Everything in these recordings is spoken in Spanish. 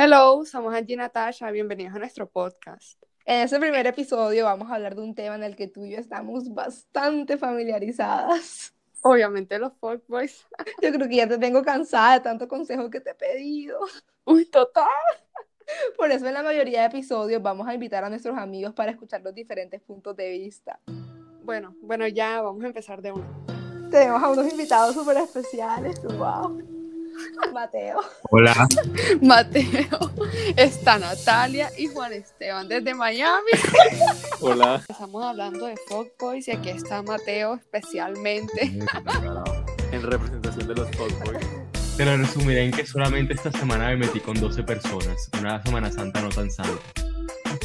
Hello, somos Angie y Natasha, bienvenidos a nuestro podcast. En este primer episodio vamos a hablar de un tema en el que tú y yo estamos bastante familiarizadas. Obviamente los fuckboys. Yo creo que ya te tengo cansada de tanto consejo que te he pedido. Uy, total. Por eso en la mayoría de episodios vamos a invitar a nuestros amigos para escuchar los diferentes puntos de vista. Bueno, bueno, ya vamos a empezar de una. Tenemos a unos invitados súper especiales, wow. Mateo. Hola. Mateo, está Natalia y Juan Esteban desde Miami. Hola. Estamos hablando de fuckboys y aquí está Mateo especialmente. En representación de los fuckboys. Te lo resumiré en que solamente esta semana me metí con 12 personas. Una Semana Santa no tan santa.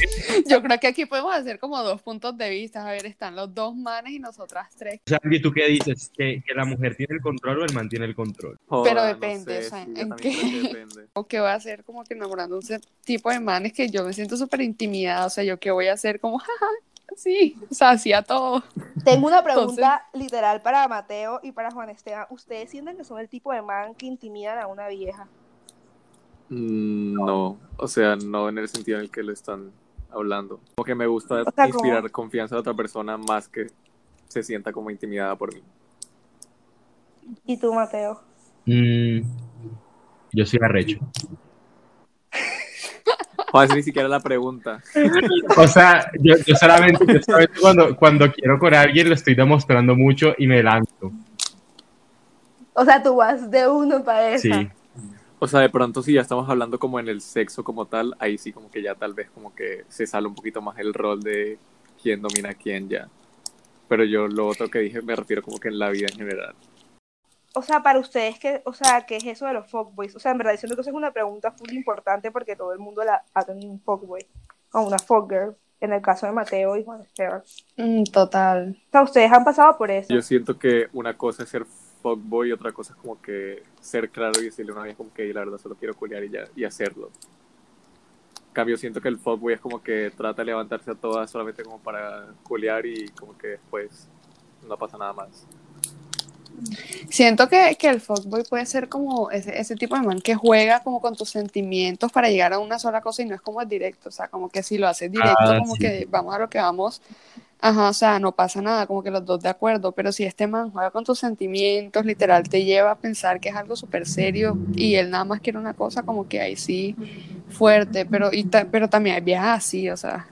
Yo creo que aquí podemos hacer como dos puntos de vista. A ver, están los dos manes y nosotras tres. O sea, Andy, ¿tú qué dices? ¿Que, que la mujer tiene el control o el man tiene el control? Pero no depende, sé, o sea, sí, ¿en qué? creo que depende. O que voy a hacer como que enamorando un tipo de manes que yo me siento súper intimidada. O sea, yo que voy a hacer como, jaja, sí, o sea, hacía todo. Tengo una pregunta literal para Mateo y para Juan Esteban. ¿Ustedes sienten que son el tipo de man que intimidan a una vieja? Mm, No, o sea, no en el sentido en el que lo están hablando. Como que me gusta O sea, inspirar como- confianza a otra persona más que se sienta como intimidada por mí. ¿Y tú, Mateo? Mm, yo soy arrecho. O a veces ni siquiera la pregunta. O sea, yo, yo solamente, yo solamente cuando, cuando quiero con alguien lo estoy demostrando mucho y me lanzo. O sea, tú vas de uno para esa. Sí. O sea, de pronto si ya estamos hablando como en el sexo como tal, ahí sí como que ya tal vez como que se sale un poquito más el rol de quién domina a quién ya. Pero yo lo otro que dije me refiero como que en la vida en general. O sea, para ustedes, ¿qué, o sea, ¿qué es eso de los fuckboys? O sea, en verdad, siento que eso es una pregunta full importante porque todo el mundo la, ha tenido un fuckboy o una fuckgirl. En el caso de Mateo y Juan Esteban. Mm, total. O sea, ustedes han pasado por eso. Yo siento que una cosa es ser fuckboy y otra cosa es como que ser claro y decirle a una vez como que la verdad solo quiero culiar y ya y hacerlo. En cambio siento que el fuckboy es como que trata de levantarse a todas solamente como para culiar y como que después no pasa nada más. Siento que, que el fuckboy puede ser como ese, ese tipo de man que juega como con tus sentimientos para llegar a una sola cosa y no es como el directo, o sea, como que si lo haces directo, Ah, como sí. que vamos a lo que vamos, ajá, o sea, no pasa nada, como que los dos de acuerdo, pero si este man juega con tus sentimientos, literal, te lleva a pensar que es algo súper serio y él nada más quiere una cosa, como que ahí sí, fuerte, pero, y ta- pero también hay viejas así, o sea,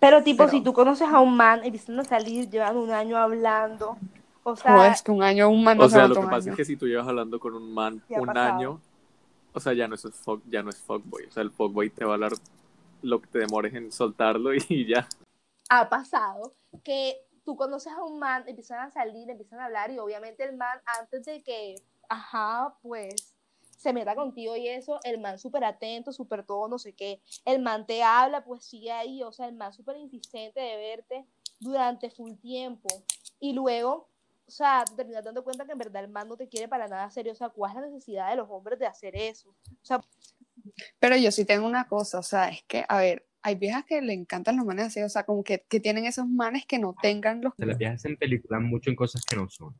Pero tipo, Pero- si tú conoces a un man, empiezan a salir, llevan un año hablando. O sea, joder, es que un año, un man no O sea, se lo que pasa año. es que si tú llevas hablando con un man ¿Qué ha un pasado? año, o sea, ya no es fuck, ya no es fuckboy, o sea, el fuckboy te va a hablar lo que te demores en soltarlo y ya. Ha pasado que tú conoces a un man, empiezan a salir, empiezan a hablar y obviamente el man antes de que, ajá, pues se meta contigo y eso, el man súper atento, súper todo, no sé qué, el man te habla, pues sigue ahí, o sea, el man súper insistente de verte durante full tiempo y luego, o sea, te terminas dando cuenta que en verdad el man no te quiere para nada serio, o sea, ¿cuál es la necesidad de los hombres de hacer eso? O sea, Pero yo sí tengo una cosa, o sea, es que, a ver, hay viejas que le encantan los manes así, o sea, como que, que tienen esos manes que no tengan los... Se las viejas en películas mucho en cosas que no son.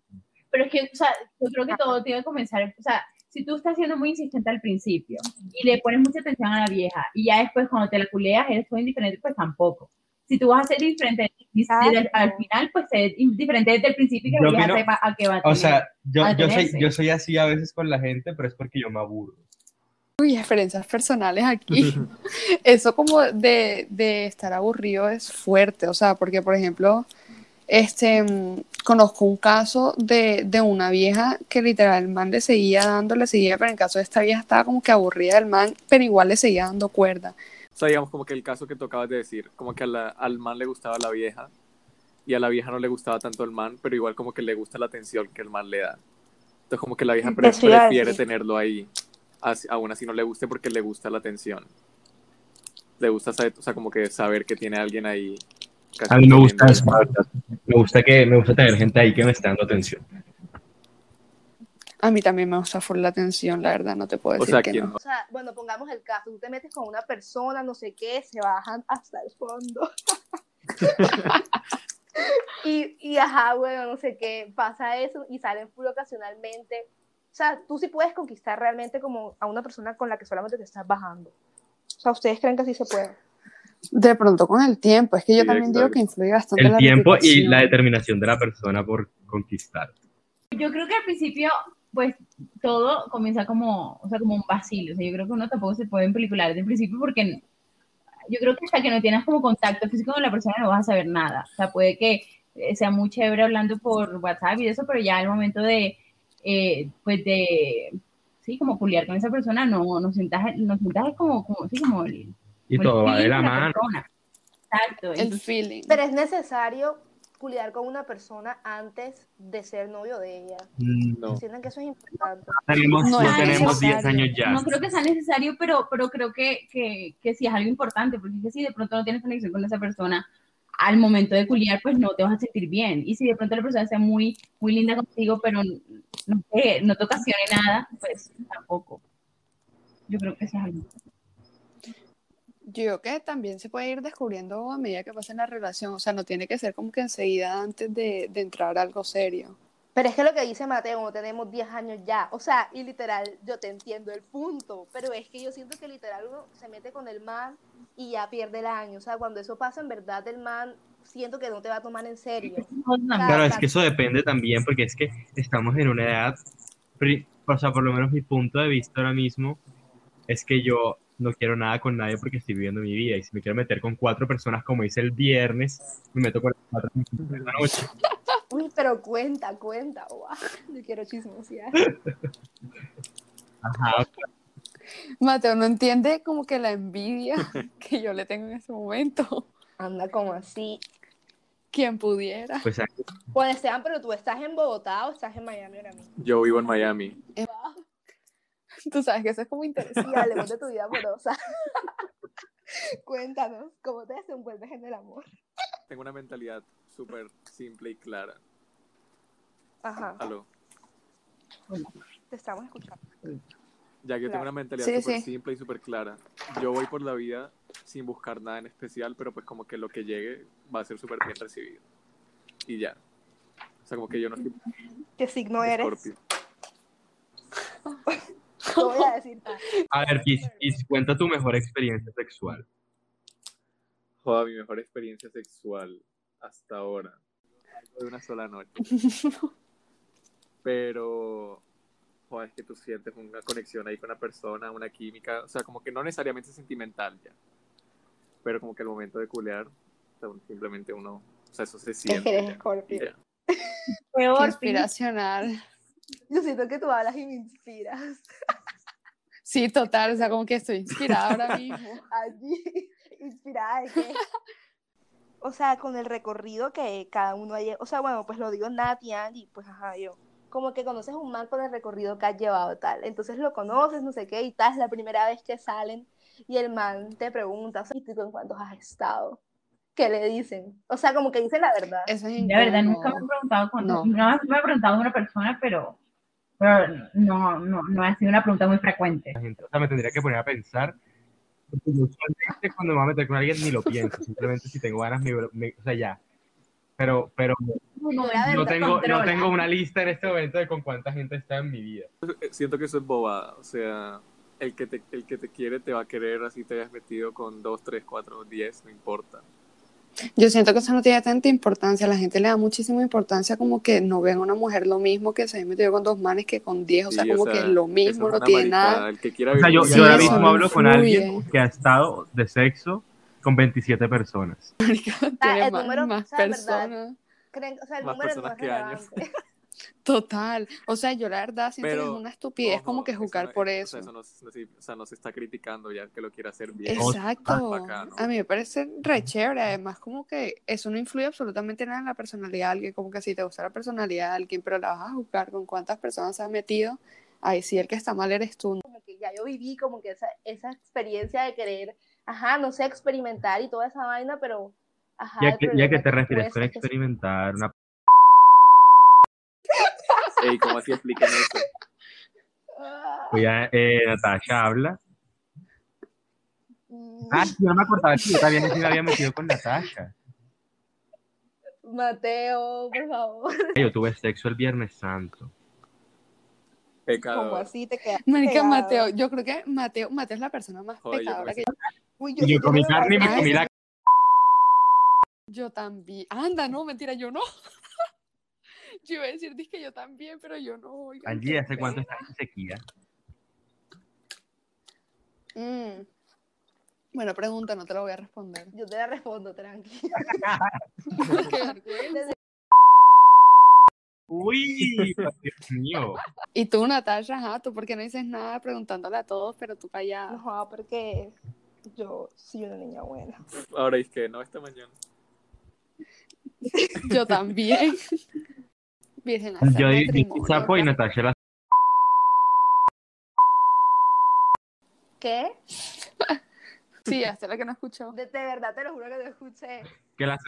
Pero es que, o sea, yo creo que todo tiene que comenzar, o sea, si tú estás siendo muy insistente al principio y le pones mucha atención a la vieja y ya después cuando te la culeas eres todo indiferente, pues tampoco. Si tú vas a ser diferente desde el- al final, pues ser indiferente desde el principio y que la vieja opino- sepa a qué va a O tener. sea, yo, a yo, soy, yo soy así a veces con la gente, pero es porque yo me aburro. Uy, experiencias personales aquí. Eso como de, de estar aburrido es fuerte, o sea, porque, por ejemplo, este, mm, conozco un caso de, de una vieja que literal el man le seguía dando, le seguía, pero en el caso de esta vieja estaba como que aburrida del man, pero igual le seguía dando cuerda. O sea, digamos como que el caso que tú acabas de decir, como que a la- al man le gustaba la vieja y a la vieja no le gustaba tanto el man, pero igual como que le gusta la atención que el man le da. Entonces como que la vieja pre- prefiere tenerlo ahí, aún así no le guste porque le gusta la atención. Le gusta saber, o sea, como que saber que tiene alguien ahí. A mí me gusta eso. Me gusta, que, me gusta tener gente ahí que me esté dando atención. A mí también me gusta full la atención, la verdad, no te puedo O decir sea, que ¿quién no. no? O sea, bueno, pongamos el caso, tú te metes con una persona, no sé qué, se bajan hasta el fondo. y, y ajá, bueno, no sé qué, pasa eso y salen full ocasionalmente. O sea, tú sí puedes conquistar realmente como a una persona con la que solamente te estás bajando. O sea, ¿ustedes creen que así se puede? De pronto con el tiempo, es que yo Sí, también digo que influye bastante El la tiempo y la determinación de la persona por conquistar. Yo creo que al principio, pues, todo comienza como, o sea, como un vacío. O sea, yo creo que uno tampoco se puede empelicular desde el principio porque yo creo que hasta que no tienes como contacto físico con la persona no vas a saber nada. O sea, puede que eh, sea muy chévere hablando por WhatsApp y eso, pero ya al momento de, eh, pues, de, sí, como culiar con esa persona, no, no sientas, no sientas como, como, sí, como el, Y como todo va de la mano. persona. Exacto. El entonces- feeling. Pero es necesario culiar con una persona antes de ser novio de ella. No. ¿Sienten que eso es importante? Tenemos, No no es tenemos 10 necesario. años ya. No creo que sea necesario, pero, pero creo que, que, que sí es algo importante, porque es que si de pronto no tienes conexión con esa persona, al momento de culiar, pues no te vas a sentir bien. Y si de pronto la persona sea muy, muy linda contigo, pero no, te, no te nada, pues tampoco. Yo creo que eso es algo. Yo creo que también se puede ir descubriendo a medida que pasa en la relación, o sea, no tiene que ser como que enseguida antes de, de entrar a algo serio. Pero es que lo que dice Mateo, no tenemos 10 años ya. O sea, y literal, yo te entiendo el punto, pero es que yo siento que literal uno se mete con el man y ya pierde el año. O sea, cuando eso pasa, en verdad, el man siento que no te va a tomar en serio. Claro, es que eso depende también, porque es que estamos en una edad, o sea, por lo menos mi punto de vista ahora mismo es que yo no quiero nada con nadie porque estoy viviendo mi vida y si me quiero meter con cuatro personas como hice el viernes, me meto con las cuatro de la noche. Uy, pero cuenta, cuenta. Guau, Yo quiero chismosear. Ajá, Mateo no entiende como que la envidia que yo le tengo en este momento. Anda como así. Quien pudiera. pues Pues Esteban, pero tú estás en Bogotá o estás en Miami ahora mismo. Yo vivo en Miami. Tú sabes que eso es como interesante. Hablemos de tu vida amorosa. Cuéntanos, ¿cómo te desenvuelves en el amor? Tengo una mentalidad súper simple y clara. Ajá, Aló. te estamos escuchando. Ya que yo tengo Claro. una mentalidad súper sí. simple y súper clara. Yo voy por la vida sin buscar nada en especial, pero pues como que lo que llegue va a ser súper bien recibido. Y ya. O sea, como que yo no soy ¿Qué signo eres? Scorpio. Te voy a decir. A ver, Pis, Pis, cuenta tu mejor experiencia sexual. Joda, mi mejor experiencia sexual hasta ahora. Algo de una sola noche. Pero, joder, es que tú sientes una conexión ahí con la persona, una química, o sea, como que no necesariamente sentimental ya. Pero como que el momento de culear, o sea, simplemente uno, o sea, eso se siente. eres Scorpio. ya. Qué Peor, Pis. inspiracional. Yo siento que tú hablas y me inspiras. Sí, total, o sea, como que estoy inspirada ahora mismo. Allí, inspirada de qué. O sea, con el recorrido que cada uno haya, o sea, bueno, pues lo digo Nat y Andy, pues ajá, yo. Como que conoces un man con el recorrido que has llevado tal. Entonces lo conoces, no sé qué, y tal, es la primera vez que salen y el man te pregunta, o sea, ¿y tú en cuántos has estado? ¿Qué le dicen? O sea, como que dicen la verdad. Eso es La verdad, nunca me han preguntado cuánto. No. No. me ha preguntado una persona, pero, pero no, no, no ha sido una pregunta muy frecuente. O sea, me tendría que poner a pensar. Yo usualmente cuando me voy a meter con alguien ni lo pienso, simplemente si tengo ganas, me, me- o sea, ya. Pero, pero No, tengo, no tengo una lista en este momento de con cuánta gente está en mi vida. Eh, Siento que eso es bobada, o sea, el que te, el que te quiere te va a querer así te hayas metido con 2, 3, 4, 10, no importa. Yo siento que eso no tiene tanta importancia. La gente le da muchísima importancia como que no ven a una mujer lo mismo que se haya metido con dos manes que con diez. O sea, Sí, como que es lo mismo, no tiene nada. El que quiera O sea, yo, yo ahora mismo no hablo con alguien que ha estado de sexo con 27 personas. Tiene el más, número, más o sea, verdad, personas. creen, o sea, el Más número no personas es que años. Total. O sea, yo la verdad siento que Pero, es una estupidez Ojo, como que eso no- por o eso. sea, eso no, no se- o sea, no se está criticando ya que lo quiera hacer bien. Exacto. bacano. A mí me parece re chévere. Además, como que eso no influye absolutamente nada en la personalidad de alguien. Como que si te gusta la personalidad de alguien, pero la vas a juzgar con cuántas personas se han metido, ahí sí el que está mal eres tú. como que ya yo viví como que esa, esa experiencia de querer, ajá, no sé, experimentar y toda esa vaina, pero, ajá. ¿Y a el qué, y a problema qué es te que refieres con que- experimentar? Una... Ey, ¿cómo así expliquen eso? Voy a, eh, Natasha habla. Ah, yo no me acordaba que yo también me había metido con Natasha. Mateo, por favor. Yo tuve sexo el Viernes Santo. Pecador. Como así te quedas. Marica, pegado. Mateo, yo creo que Mateo, Mateo es la persona más Joder, yo pecadora que pensé- Uy, Y yo sí comí tengo carne y me comí la yo también. Anda, no, mentira, yo no. yo iba a decir, que yo también, pero yo no. oigan, Angie, ¿hace cuánto estás en sequía? Mm. Bueno, pregunta, no te lo voy a responder. Yo te la respondo, tranqui. Uy, Dios mío. y tú, Natasha, ajá, tú por qué no dices nada preguntándole a todos, pero tú callada. No, porque yo soy una niña buena. Ahora es que no, esta mañana. Yo también. Yo di- sapo y Natasha la ¿Qué? Sí, hasta la que no escuchó. De, de verdad, te lo juro que te escuché. que la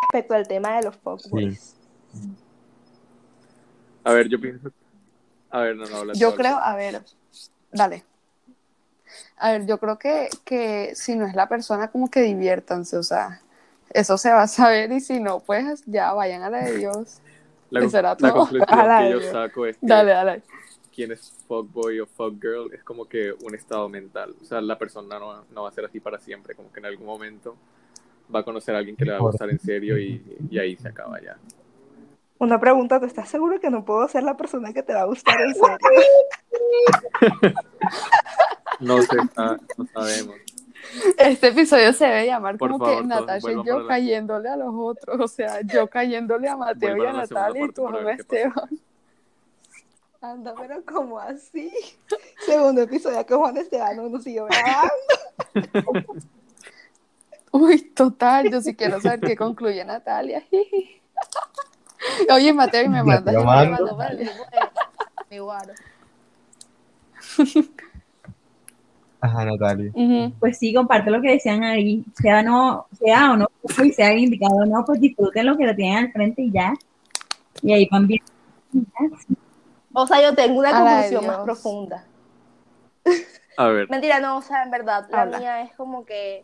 Respecto al tema de los fuckboys. A ver, yo pienso. A ver, no, no, habla Yo creo, a ver, dale. A ver, yo creo que, que si no es la persona, como que diviértanse, o sea, eso se va a saber y si no, pues ya vayan a la de Dios. La, ¿Qué será la todo? conclusión Ojalá, que yo Dios. saco es que Dale, dale. quien es fuckboy o fuckgirl es como que un estado mental. O sea, la persona no, no va a ser así para siempre, como que en algún momento va a conocer a alguien que le va a gustar en serio y, y ahí se acaba ya. Una pregunta, ¿tú estás seguro que no puedo ser la persona que te va a gustar en serio? No sé, ah, no sabemos. Este episodio se debe llamar Por como favor, que Natasha y vuelvan yo la- cayéndole a los otros, o sea, yo cayéndole a Mateo y a Natalia y tú a. Esteban. Anda, pero ¿cómo así? Segundo episodio que Juan Esteban no nos siguió grabando. Uy, total, yo sí quiero saber qué concluye Natalia. Oye, Mateo, y me mandas te el lo video, Me mando. mandó por el grupo de mi guaro. Ajá, Natalia. Ujú. Pues sí, comparte lo que decían ahí, sea no, sea o no, y sea indicado o no, pues disfruten lo que lo tienen al frente y ya. Y ahí van bien. O sea, yo tengo una A la de conclusión más profunda. A ver, Mentira, no, o sea, en verdad, la Habla. mía es como que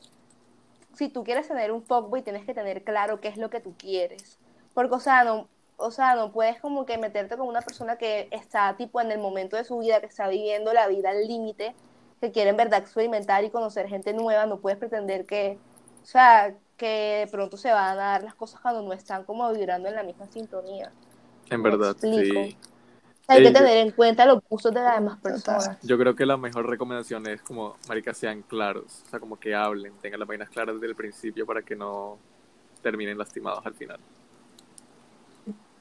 si tú quieres tener un fuckboy, tienes que tener claro qué es lo que tú quieres. Porque, o sea, no, o sea, no puedes como que meterte con una persona que está tipo en el momento de su vida, que está viviendo la vida al límite, que quiere en verdad experimentar y conocer gente nueva, no puedes pretender que, o sea, que de pronto se van a dar las cosas cuando no están como vibrando en la misma sintonía. en verdad, sí. Hay que tener en cuenta los gustos de las demás personas. Yo creo que la mejor recomendación es como, marica, sean claros. O sea, como que hablen, tengan las vainas claras desde el principio para que no terminen lastimados al final.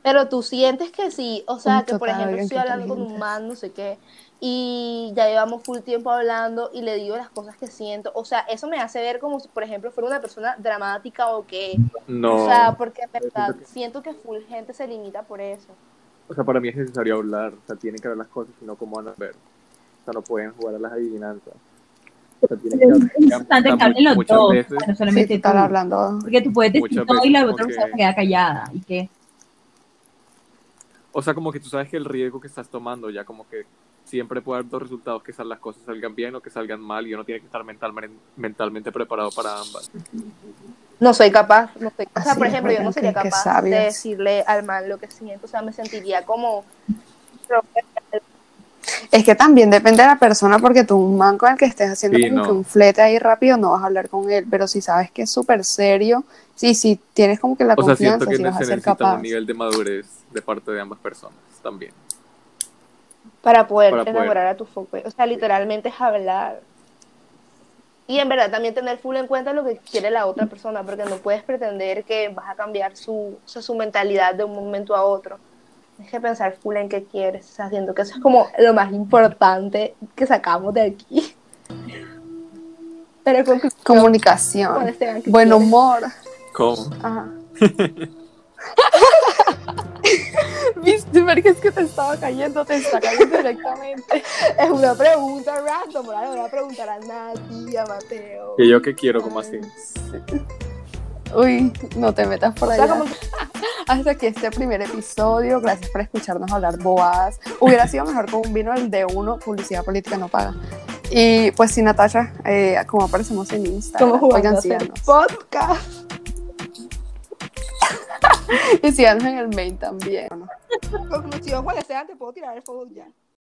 Pero tú sientes que sí, o sea, que por ejemplo estoy hablando con un man, no sé qué, y ya llevamos full tiempo hablando y le digo las cosas que siento, o sea, eso me hace ver como si, por ejemplo, fuera una persona dramática o que, No. o sea, porque en verdad siento que- siento que full gente se limita por eso. O sea, para mí es necesario hablar, o sea, tienen que ver las cosas, sino cómo van a ver. O sea, no pueden jugar a las adivinanzas. O sea, tienen que hablar. Es importante que hablen los dos, veces, no Sí, solamente estar tú. hablando. Porque tú puedes decir todo y la otra que- persona se queda callada. ¿Y qué? O sea, como que tú sabes que el riesgo que estás tomando ya como que siempre puede haber dos resultados, que las cosas salgan bien o que salgan mal y uno tiene que estar mentalmente, mentalmente preparado para ambas. No soy capaz, no soy, o sea, por ejemplo, yo no sería capaz de decirle al man lo que siento, o sea, me sentiría como, Es que también depende de la persona, porque tú, un man con el que estés haciendo Sí, como no. que un flete ahí rápido, no vas a hablar con él. Pero si sabes que es súper serio, sí, sí, tienes como que la O sea, siento confianza, que si vas a se ser necesita capaz. un nivel de madurez de parte de ambas personas también. para poder Para poder. enamorar a tu foco. O sea, literalmente es hablar. Y en verdad también tener full en cuenta lo que quiere la otra persona, porque no puedes pretender que vas a cambiar su, o sea, su mentalidad de un momento a otro. Tienes que pensar full en qué quieres. O sea, siento que eso es como lo más importante que sacamos de aquí. Pero con Comunicación, ¿qué buen humor. ¿Cómo? Ajá. Viste, Marica, es que te estaba cayendo, te está cayendo directamente. Es una pregunta random, ahora le voy a preguntar a Nati, a Mateo. ¿Y yo qué quiero? como así? Uy, no te metas por O allá. sea, como que Hasta aquí este primer episodio. Gracias por escucharnos hablar bobadas. Hubiera sido mejor con un vino el de uno, publicidad política no paga. Y pues sí, Natasha, eh, como aparecemos en Instagram, como jugando oigan, podcast. Y síganos en el main también. Conclusión, sea, te puedo tirar el fuego ya.